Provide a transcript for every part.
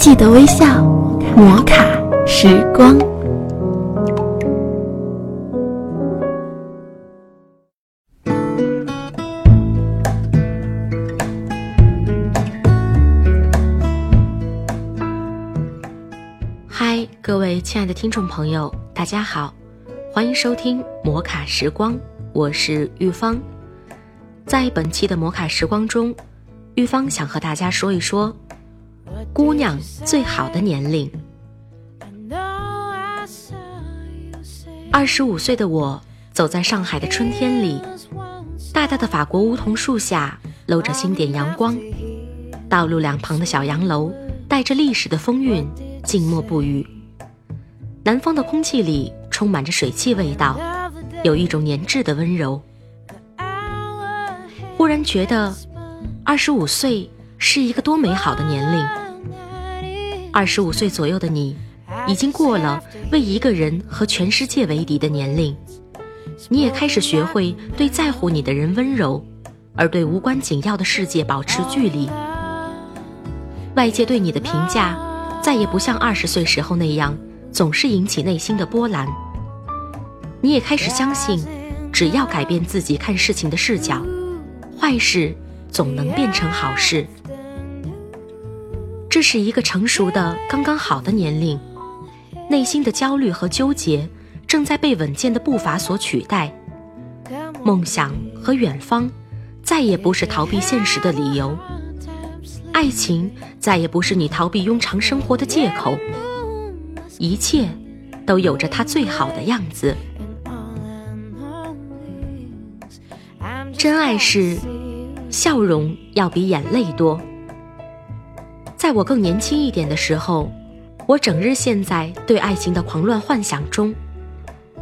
记得微笑，摩卡时光。嗨，各位亲爱的听众朋友，大家好，欢迎收听摩卡时光，我是玉芳。在本期的摩卡时光中，玉芳想和大家说一说。姑娘最好的年龄。二十五岁的我走在上海的春天里，大大的法国梧桐树下露着星点阳光，道路两旁的小洋楼带着历史的风韵，静默不语。南方的空气里充满着水汽味道，有一种粘滞的温柔。忽然觉得，二十五岁是一个多美好的年龄。二十五岁左右的你，已经过了为一个人和全世界为敌的年龄，你也开始学会对在乎你的人温柔，而对无关紧要的世界保持距离。外界对你的评价，再也不像二十岁时候那样，总是引起内心的波澜。你也开始相信，只要改变自己看事情的视角，坏事总能变成好事。这是一个成熟的刚刚好的年龄，内心的焦虑和纠结正在被稳健的步伐所取代，梦想和远方再也不是逃避现实的理由，爱情再也不是你逃避庸常生活的借口，一切都有着它最好的样子。真爱是笑容要比眼泪多。在我更年轻一点的时候，我整日陷在对爱情的狂乱幻想中。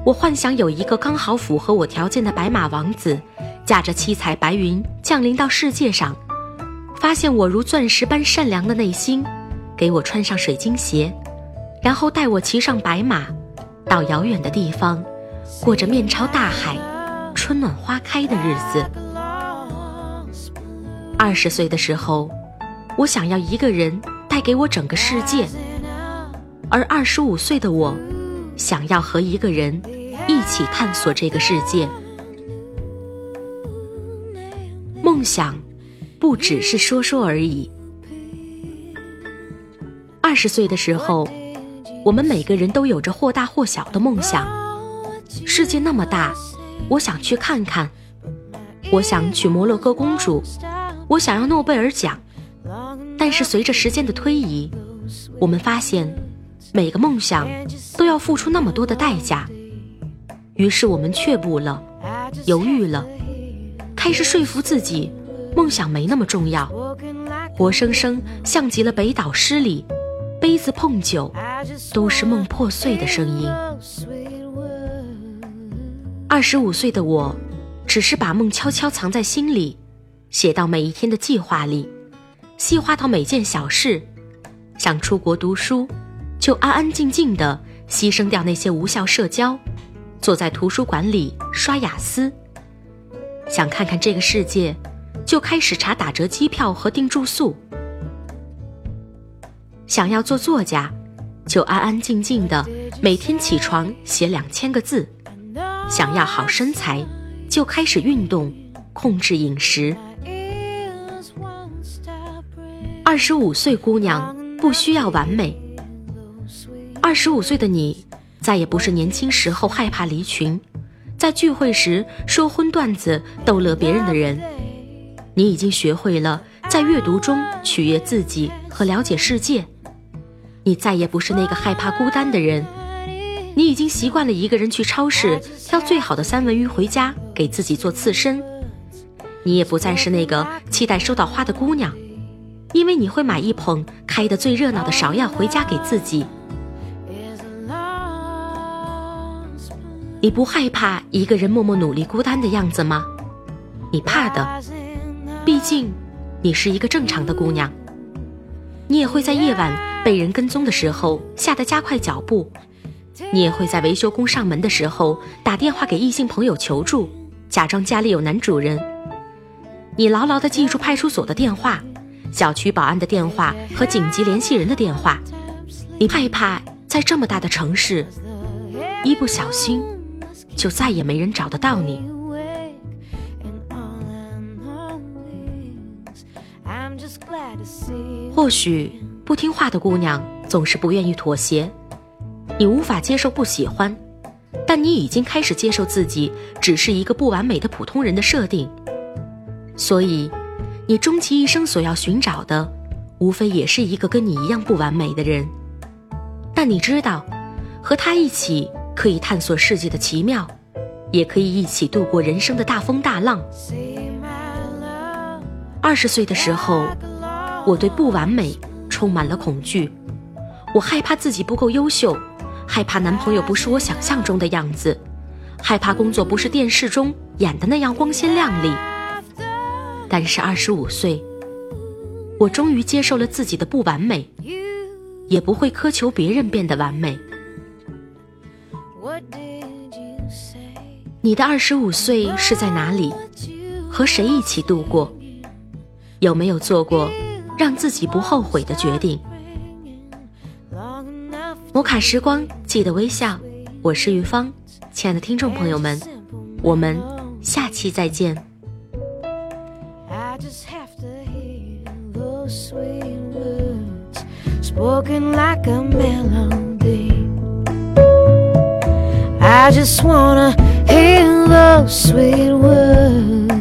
我幻想有一个刚好符合我条件的白马王子，驾着七彩白云降临到世界上，发现我如钻石般善良的内心，给我穿上水晶鞋，然后带我骑上白马，到遥远的地方，过着面朝大海、春暖花开的日子。二十岁的时候。我想要一个人带给我整个世界，而二十五岁的我，想要和一个人一起探索这个世界。梦想不只是说说而已。二十岁的时候，我们每个人都有着或大或小的梦想。世界那么大，我想去看看。我想娶摩洛哥公主，我想要诺贝尔奖。但是随着时间的推移，我们发现每个梦想都要付出那么多的代价，于是我们却步了，犹豫了，开始说服自己，梦想没那么重要，活生生像极了北岛诗里，杯子碰酒都是梦破碎的声音。二十五岁的我，只是把梦悄悄藏在心里，写到每一天的计划里。细化到每件小事，想出国读书，就安安静静的牺牲掉那些无效社交，坐在图书馆里刷雅思。想看看这个世界，就开始查打折机票和订住宿。想要做作家，就安安静静的每天起床写两千个字。想要好身材，就开始运动，控制饮食。二十五岁姑娘不需要完美。二十五岁的你，再也不是年轻时候害怕离群，在聚会时说荤段子逗乐别人的人。你已经学会了在阅读中取悦自己和了解世界。你再也不是那个害怕孤单的人。你已经习惯了一个人去超市挑最好的三文鱼回家给自己做刺身。你也不再是那个期待收到花的姑娘。因为你会买一捧开得最热闹的芍药回家给自己，你不害怕一个人默默努力孤单的样子吗？你怕的，毕竟你是一个正常的姑娘。你也会在夜晚被人跟踪的时候吓得加快脚步，你也会在维修工上门的时候打电话给异性朋友求助，假装家里有男主人。你牢牢地记住派出所的电话。小区保安的电话和紧急联系人的电话。你害怕在这么大的城市，一不小心就再也没人找得到你。或许不听话的姑娘总是不愿意妥协，你无法接受不喜欢，但你已经开始接受自己只是一个不完美的普通人的设定。所以，你终其一生所要寻找的，无非也是一个跟你一样不完美的人。但你知道，和他一起可以探索世界的奇妙，也可以一起度过人生的大风大浪。二十岁的时候，我对不完美充满了恐惧，我害怕自己不够优秀，害怕男朋友不是我想象中的样子，害怕工作不是电视中演的那样光鲜亮丽。但是二十五岁，我终于接受了自己的不完美。也不会苛求别人变得完美。你的二十五岁是在哪里？和谁一起度过？有没有做过让自己不后悔的决定？摩卡时光，记得微笑。我是于芳，亲爱的听众朋友们，我们下期再见。Spoken like a melody. I just wanna hear those sweet words.